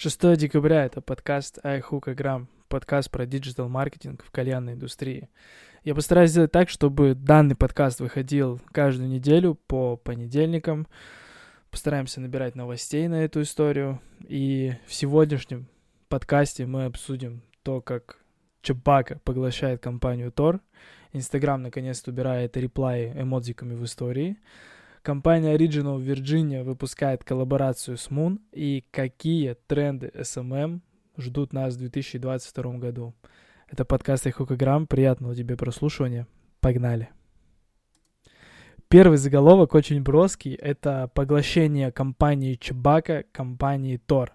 6 декабря это подкаст iHookAgram, подкаст про digital-маркетинг в кальянной индустрии. Я постараюсь сделать так, чтобы данный подкаст выходил каждую неделю по понедельникам. Постараемся набирать новостей на эту историю. И в сегодняшнем подкасте мы обсудим то, как Чебака поглощает компанию Тор. Инстаграм наконец-то убирает реплаи эмодзиками в истории. Компания Original Virginia выпускает коллаборацию с Moon и какие тренды SMM ждут нас в 2022 году. Это подкаст Ихукограмм. Приятного тебе прослушивания. Погнали. Первый заголовок очень броский. Это поглощение компании Чебака компании Тор.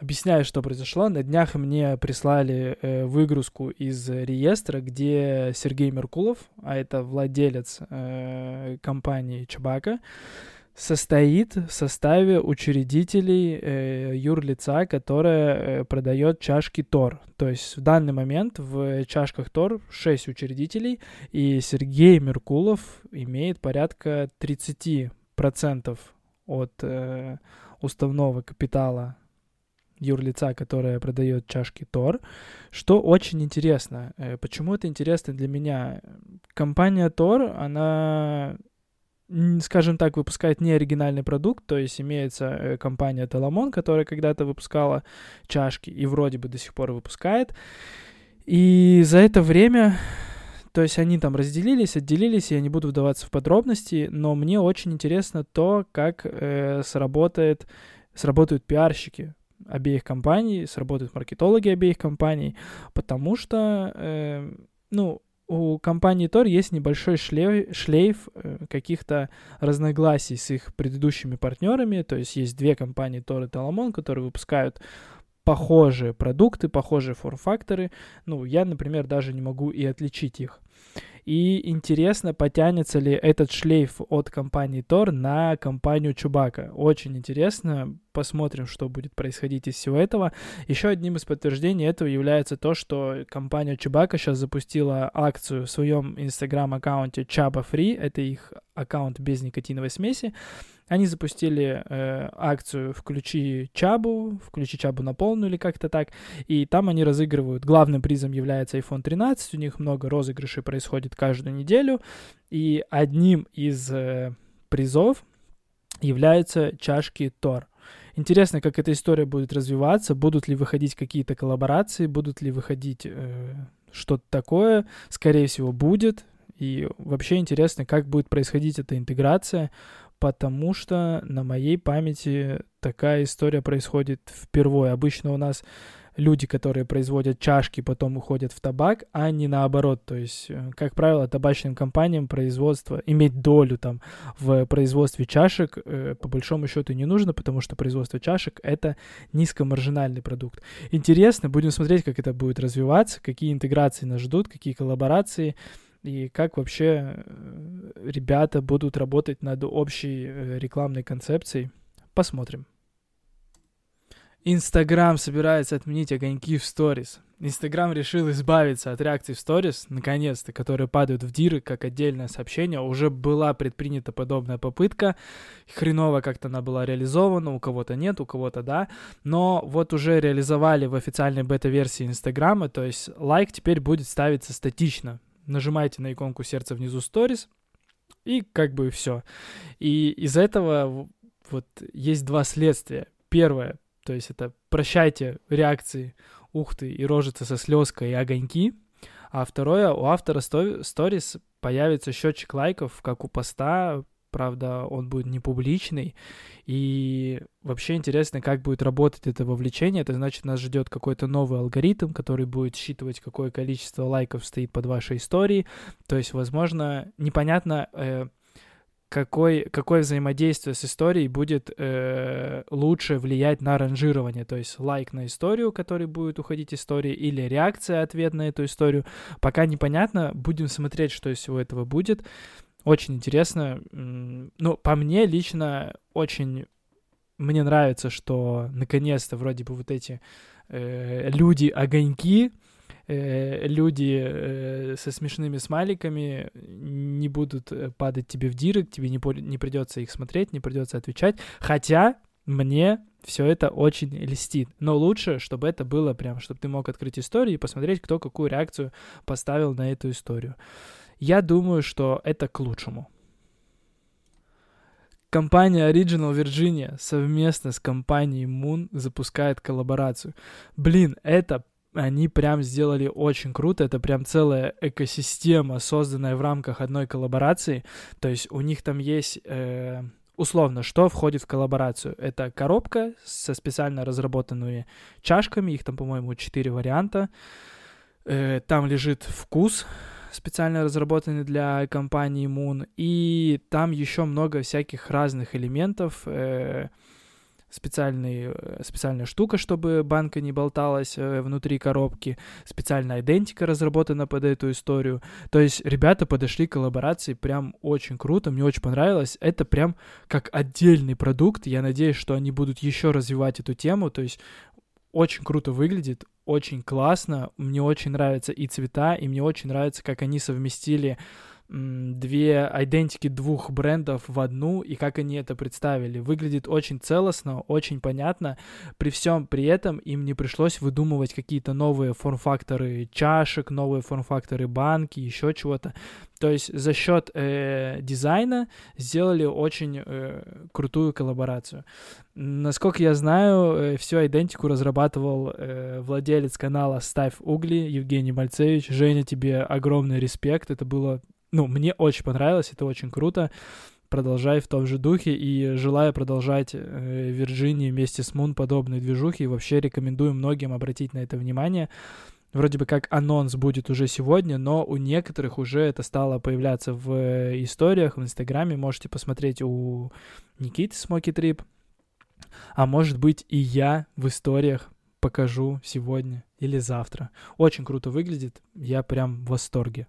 Объясняю, что произошло. На днях мне прислали э, выгрузку из реестра, где Сергей Меркулов, а это владелец э, компании Чебака, состоит в составе учредителей э, юрлица, которое э, продает чашки Тор. То есть в данный момент в чашках Тор 6 учредителей, и Сергей Меркулов имеет порядка 30% от э, уставного капитала юрлица, которая продает чашки Тор, что очень интересно. Э, почему это интересно для меня? Компания Тор, она скажем так, выпускает не оригинальный продукт, то есть имеется э, компания Теламон, которая когда-то выпускала чашки и вроде бы до сих пор выпускает. И за это время, то есть они там разделились, отделились, я не буду вдаваться в подробности, но мне очень интересно то, как э, сработает, сработают пиарщики обеих компаний, сработают маркетологи обеих компаний, потому что, э, ну, у компании Тор есть небольшой шлейф, шлейф э, каких-то разногласий с их предыдущими партнерами. То есть есть две компании Тор и Таламон, которые выпускают похожие продукты, похожие форм-факторы. Ну, я, например, даже не могу и отличить их. И интересно, потянется ли этот шлейф от компании Тор на компанию Чубака. Очень интересно. Посмотрим, что будет происходить из всего этого. Еще одним из подтверждений этого является то, что компания Чубака сейчас запустила акцию в своем инстаграм-аккаунте Чаба Free. Это их аккаунт без никотиновой смеси. Они запустили э, акцию «Включи Чабу», «Включи Чабу на полную» или как-то так, и там они разыгрывают. Главным призом является iPhone 13, у них много розыгрышей происходит каждую неделю, и одним из э, призов являются чашки Тор. Интересно, как эта история будет развиваться, будут ли выходить какие-то коллаборации, будут ли выходить э, что-то такое, скорее всего, будет. И вообще интересно, как будет происходить эта интеграция потому что на моей памяти такая история происходит впервые. Обычно у нас люди, которые производят чашки, потом уходят в табак, а не наоборот. То есть, э, как правило, табачным компаниям производство, иметь долю там в производстве чашек, э, по большому счету не нужно, потому что производство чашек — это низкомаржинальный продукт. Интересно, будем смотреть, как это будет развиваться, какие интеграции нас ждут, какие коллаборации и как вообще э, ребята будут работать над общей э, рекламной концепцией. Посмотрим. Инстаграм собирается отменить огоньки в сторис. Инстаграм решил избавиться от реакций в сторис, наконец-то, которые падают в диры как отдельное сообщение. Уже была предпринята подобная попытка. Хреново как-то она была реализована, у кого-то нет, у кого-то да. Но вот уже реализовали в официальной бета-версии Инстаграма, то есть лайк теперь будет ставиться статично нажимаете на иконку сердца внизу сторис, и как бы все. И из этого вот есть два следствия. Первое, то есть это прощайте реакции ухты и рожицы со слезкой и огоньки. А второе, у автора сторис появится счетчик лайков, как у поста, правда, он будет не публичный. И вообще интересно, как будет работать это вовлечение. Это значит, нас ждет какой-то новый алгоритм, который будет считывать, какое количество лайков стоит под вашей историей. То есть, возможно, непонятно, э, какой, какое взаимодействие с историей будет э, лучше влиять на ранжирование. То есть лайк на историю, который будет уходить истории, или реакция, ответ на эту историю. Пока непонятно. Будем смотреть, что из всего этого будет. Очень интересно. Ну, по мне лично очень мне нравится, что наконец-то вроде бы вот эти э, люди-огоньки, э, люди э, со смешными смайликами не будут э, падать тебе в директ, тебе не, не придется их смотреть, не придется отвечать. Хотя Мне все это очень льстит. Но лучше, чтобы это было прям, чтобы ты мог открыть историю и посмотреть, кто какую реакцию поставил на эту историю. Я думаю, что это к лучшему. Компания Original Virginia совместно с компанией Moon запускает коллаборацию. Блин, это они прям сделали очень круто. Это прям целая экосистема, созданная в рамках одной коллаборации. То есть у них там есть э, условно, что входит в коллаборацию. Это коробка со специально разработанными чашками. Их там, по-моему, четыре варианта. Э, там лежит вкус специально разработанный для компании Moon. И там еще много всяких разных элементов. Э, специальный, э, специальная штука, чтобы банка не болталась э, внутри коробки, специальная идентика разработана под эту историю. То есть ребята подошли к коллаборации прям очень круто, мне очень понравилось. Это прям как отдельный продукт, я надеюсь, что они будут еще развивать эту тему, то есть очень круто выглядит, очень классно, мне очень нравятся и цвета, и мне очень нравится, как они совместили две идентики двух брендов в одну, и как они это представили. Выглядит очень целостно, очень понятно. При всем при этом им не пришлось выдумывать какие-то новые форм-факторы чашек, новые форм-факторы банки, еще чего-то. То есть за счет э, дизайна сделали очень э, крутую коллаборацию. Насколько я знаю, э, всю идентику разрабатывал э, владелец канала «Ставь угли» Евгений Мальцевич. Женя, тебе огромный респект. Это было ну, мне очень понравилось, это очень круто. Продолжай в том же духе и желаю продолжать э, Вирджинии вместе с Мун подобные движухи. И вообще рекомендую многим обратить на это внимание. Вроде бы как анонс будет уже сегодня, но у некоторых уже это стало появляться в э, историях, в Инстаграме. Можете посмотреть у Никиты Смоки Трип. А может быть и я в историях покажу сегодня или завтра. Очень круто выглядит, я прям в восторге.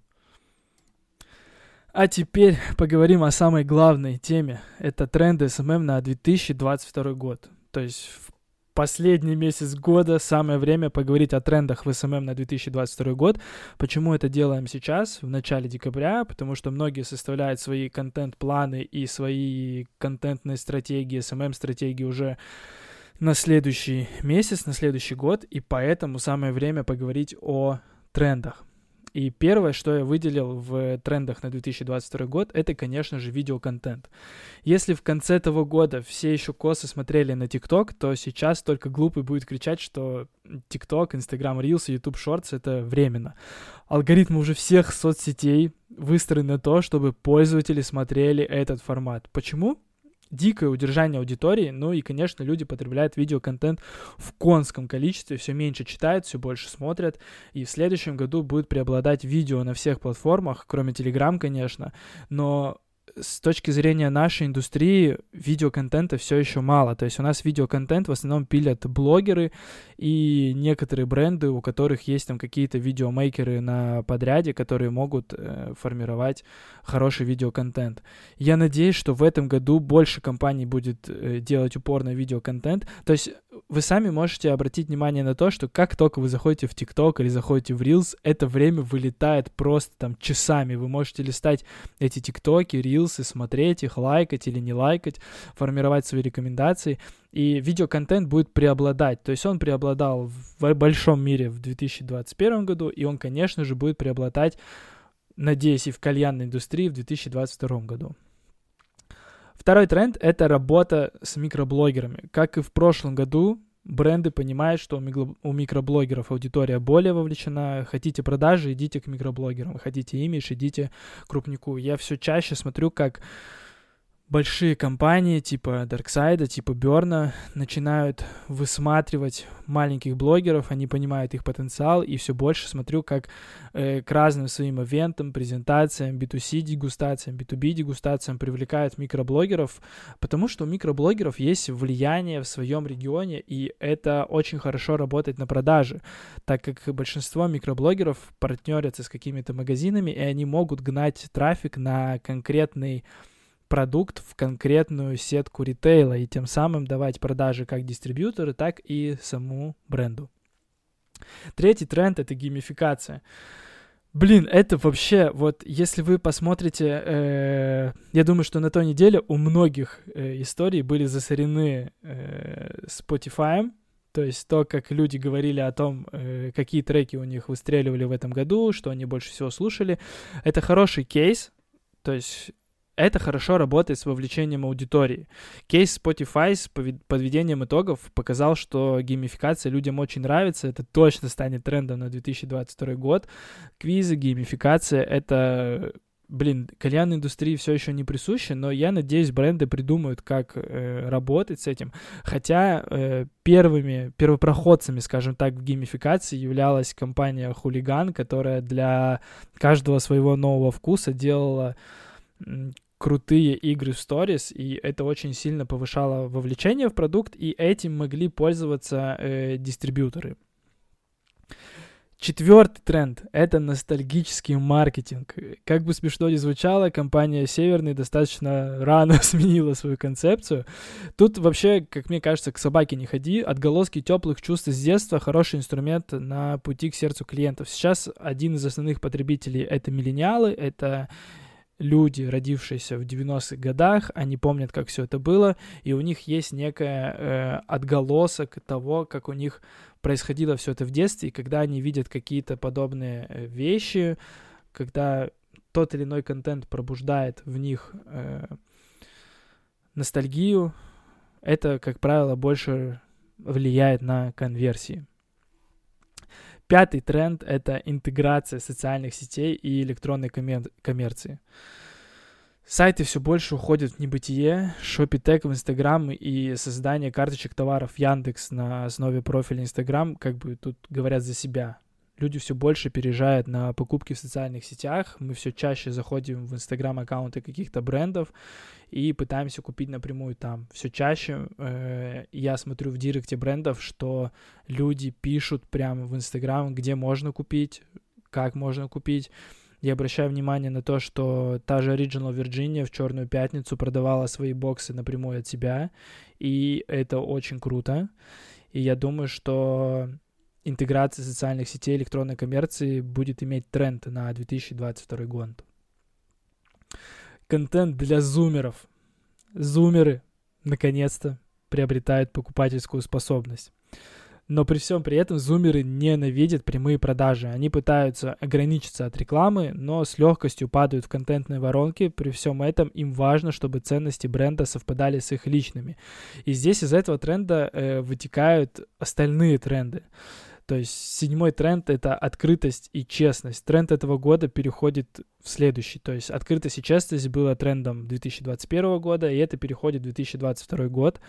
А теперь поговорим о самой главной теме. Это тренды SMM на 2022 год. То есть в последний месяц года самое время поговорить о трендах в SMM на 2022 год. Почему это делаем сейчас, в начале декабря? Потому что многие составляют свои контент-планы и свои контентные стратегии, SMM-стратегии уже на следующий месяц, на следующий год, и поэтому самое время поговорить о трендах. И первое, что я выделил в трендах на 2022 год, это, конечно же, видеоконтент. Если в конце этого года все еще косо смотрели на ТикТок, то сейчас только глупый будет кричать, что ТикТок, Инстаграм Reels и YouTube Shorts — это временно. Алгоритмы уже всех соцсетей выстроены на то, чтобы пользователи смотрели этот формат. Почему? Дикое удержание аудитории, ну и, конечно, люди потребляют видеоконтент в конском количестве, все меньше читают, все больше смотрят, и в следующем году будет преобладать видео на всех платформах, кроме Telegram, конечно, но с точки зрения нашей индустрии видеоконтента все еще мало. То есть у нас видеоконтент в основном пилят блогеры и некоторые бренды, у которых есть там какие-то видеомейкеры на подряде, которые могут э, формировать хороший видеоконтент. Я надеюсь, что в этом году больше компаний будет э, делать упор на видеоконтент. То есть вы сами можете обратить внимание на то, что как только вы заходите в TikTok или заходите в Reels, это время вылетает просто там часами. Вы можете листать эти ТикТоки, Reels, смотреть их, лайкать или не лайкать, формировать свои рекомендации, и видеоконтент будет преобладать. То есть он преобладал в большом мире в 2021 году, и он, конечно же, будет преобладать, надеюсь, и в кальянной индустрии в 2022 году. Второй тренд — это работа с микроблогерами. Как и в прошлом году, бренды понимают, что у микроблогеров аудитория более вовлечена. Хотите продажи, идите к микроблогерам. Хотите имидж, идите к крупнику. Я все чаще смотрю, как большие компании типа Дарксайда, типа Берна начинают высматривать маленьких блогеров, они понимают их потенциал, и все больше смотрю, как э, к разным своим ивентам, презентациям, B2C дегустациям, B2B дегустациям привлекают микроблогеров, потому что у микроблогеров есть влияние в своем регионе, и это очень хорошо работает на продаже, так как большинство микроблогеров партнерятся с какими-то магазинами, и они могут гнать трафик на конкретный продукт в конкретную сетку ритейла и тем самым давать продажи как дистрибьютору, так и саму бренду. Третий тренд — это геймификация. Блин, это вообще, вот если вы посмотрите, э, я думаю, что на той неделе у многих э, историй были засорены э, Spotify, то есть то, как люди говорили о том, э, какие треки у них выстреливали в этом году, что они больше всего слушали, это хороший кейс, то есть это хорошо работает с вовлечением аудитории. Кейс Spotify с подведением итогов показал, что геймификация людям очень нравится. Это точно станет трендом на 2022 год. Квизы, геймификация — это блин, кальянной индустрии все еще не присущи, но я надеюсь, бренды придумают, как э, работать с этим. Хотя э, первыми, первопроходцами, скажем так, в геймификации являлась компания Хулиган, которая для каждого своего нового вкуса делала крутые игры в сторис, и это очень сильно повышало вовлечение в продукт, и этим могли пользоваться э, дистрибьюторы. Четвертый тренд — это ностальгический маркетинг. Как бы смешно ни звучало, компания Северный достаточно рано сменила свою концепцию. Тут вообще, как мне кажется, к собаке не ходи. Отголоски теплых чувств с детства — хороший инструмент на пути к сердцу клиентов. Сейчас один из основных потребителей — это миллениалы, это люди, родившиеся в 90-х годах, они помнят, как все это было, и у них есть некая э, отголосок того, как у них происходило все это в детстве, и когда они видят какие-то подобные э, вещи, когда тот или иной контент пробуждает в них э, ностальгию, это, как правило, больше влияет на конверсии. Пятый тренд — это интеграция социальных сетей и электронной коммер- коммерции. Сайты все больше уходят в небытие. Шопитек в Инстаграм и создание карточек товаров Яндекс на основе профиля Инстаграм как бы тут говорят за себя люди все больше переезжают на покупки в социальных сетях. Мы все чаще заходим в инстаграм-аккаунты каких-то брендов и пытаемся купить напрямую там. Все чаще э, я смотрю в директе брендов, что люди пишут прямо в инстаграм, где можно купить, как можно купить. Я обращаю внимание на то, что та же Original Virginia в Черную Пятницу продавала свои боксы напрямую от себя, и это очень круто. И я думаю, что интеграция социальных сетей электронной коммерции будет иметь тренд на 2022 год. Контент для зумеров. Зумеры, наконец-то, приобретают покупательскую способность. Но при всем при этом зумеры ненавидят прямые продажи. Они пытаются ограничиться от рекламы, но с легкостью падают в контентные воронки. При всем этом им важно, чтобы ценности бренда совпадали с их личными. И здесь из этого тренда э, вытекают остальные тренды. То есть седьмой тренд — это открытость и честность. Тренд этого года переходит в следующий. То есть открытость и честность было трендом 2021 года, и это переходит в 2022 год.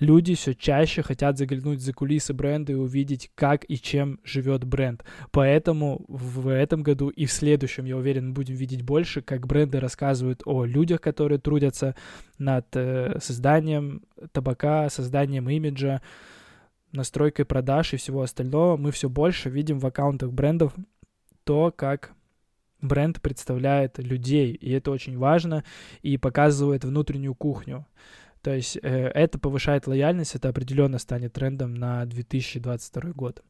Люди все чаще хотят заглянуть за кулисы бренда и увидеть, как и чем живет бренд. Поэтому в этом году и в следующем, я уверен, будем видеть больше, как бренды рассказывают о людях, которые трудятся над э, созданием табака, созданием имиджа, настройкой продаж и всего остального, мы все больше видим в аккаунтах брендов то, как бренд представляет людей, и это очень важно, и показывает внутреннюю кухню. То есть э, это повышает лояльность, это определенно станет трендом на 2022 год.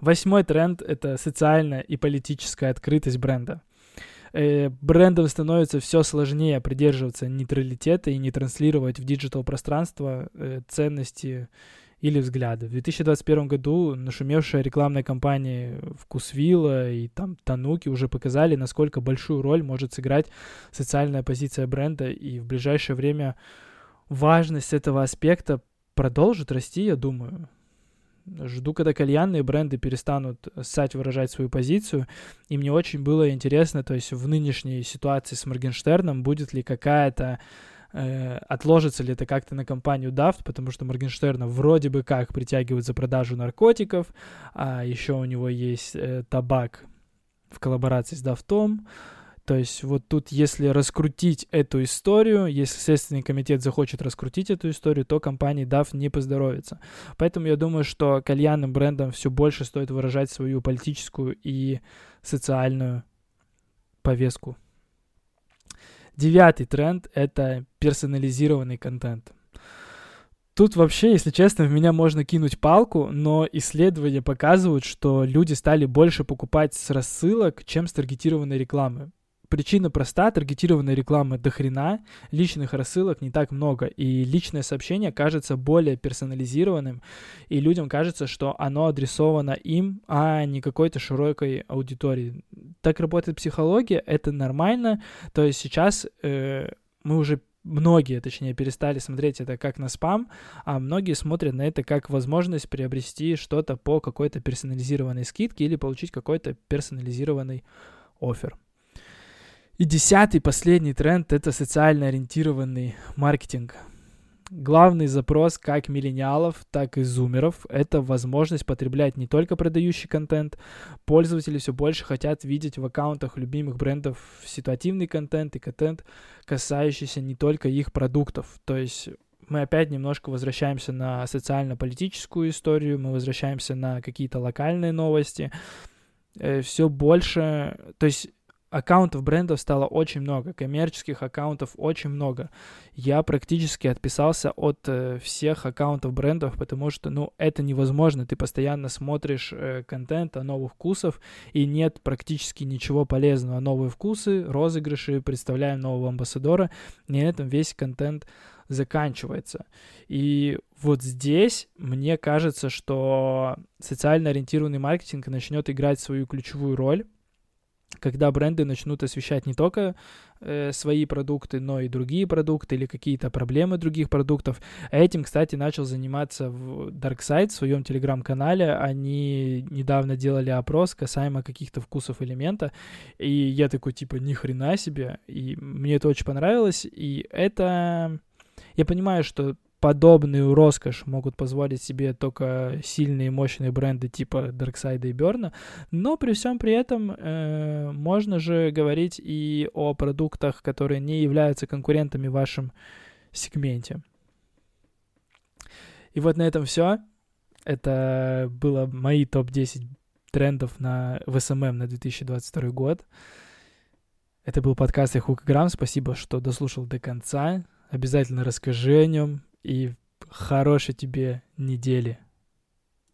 Восьмой тренд — это социальная и политическая открытость бренда. Э, брендам становится все сложнее придерживаться нейтралитета и не транслировать в digital пространство э, ценности или взгляды. В 2021 году нашумевшая рекламная кампания Вкусвилла и там Тануки уже показали, насколько большую роль может сыграть социальная позиция бренда, и в ближайшее время важность этого аспекта продолжит расти, я думаю. Жду, когда кальянные бренды перестанут ссать выражать свою позицию. И мне очень было интересно, то есть в нынешней ситуации с Моргенштерном будет ли какая-то э, отложится ли это как-то на компанию Daft, потому что Моргенштерна вроде бы как притягивают за продажу наркотиков, а еще у него есть э, табак в коллаборации с Дафтом. То есть вот тут, если раскрутить эту историю, если Следственный комитет захочет раскрутить эту историю, то компании DAF не поздоровится. Поэтому я думаю, что кальянным брендам все больше стоит выражать свою политическую и социальную повестку Девятый тренд — это персонализированный контент. Тут вообще, если честно, в меня можно кинуть палку, но исследования показывают, что люди стали больше покупать с рассылок, чем с таргетированной рекламы. Причина проста, таргетированной рекламы до хрена, личных рассылок не так много, и личное сообщение кажется более персонализированным, и людям кажется, что оно адресовано им, а не какой-то широкой аудитории. Так работает психология, это нормально, то есть сейчас э, мы уже многие, точнее, перестали смотреть это как на спам, а многие смотрят на это как возможность приобрести что-то по какой-то персонализированной скидке или получить какой-то персонализированный офер. И десятый, последний тренд — это социально ориентированный маркетинг. Главный запрос как миллениалов, так и зумеров — это возможность потреблять не только продающий контент. Пользователи все больше хотят видеть в аккаунтах любимых брендов ситуативный контент и контент, касающийся не только их продуктов. То есть мы опять немножко возвращаемся на социально-политическую историю, мы возвращаемся на какие-то локальные новости. Э, все больше, то есть аккаунтов брендов стало очень много, коммерческих аккаунтов очень много. Я практически отписался от э, всех аккаунтов брендов, потому что, ну, это невозможно. Ты постоянно смотришь э, контент о новых вкусов, и нет практически ничего полезного. Новые вкусы, розыгрыши, представляем нового амбассадора, и на этом весь контент заканчивается. И вот здесь мне кажется, что социально ориентированный маркетинг начнет играть свою ключевую роль, когда бренды начнут освещать не только э, свои продукты, но и другие продукты или какие-то проблемы других продуктов. Этим, кстати, начал заниматься в DarkSide в своем телеграм-канале. Они недавно делали опрос касаемо каких-то вкусов элемента, и я такой, типа, ни хрена себе, и мне это очень понравилось, и это... Я понимаю, что подобную роскошь могут позволить себе только сильные и мощные бренды типа Darkseid и Берна, но при всем при этом э, можно же говорить и о продуктах, которые не являются конкурентами в вашем сегменте. И вот на этом все. Это было мои топ-10 трендов на в SMM на 2022 год. Это был подкаст Ихукаграм. Спасибо, что дослушал до конца. Обязательно расскажи о нем, и хорошей тебе недели.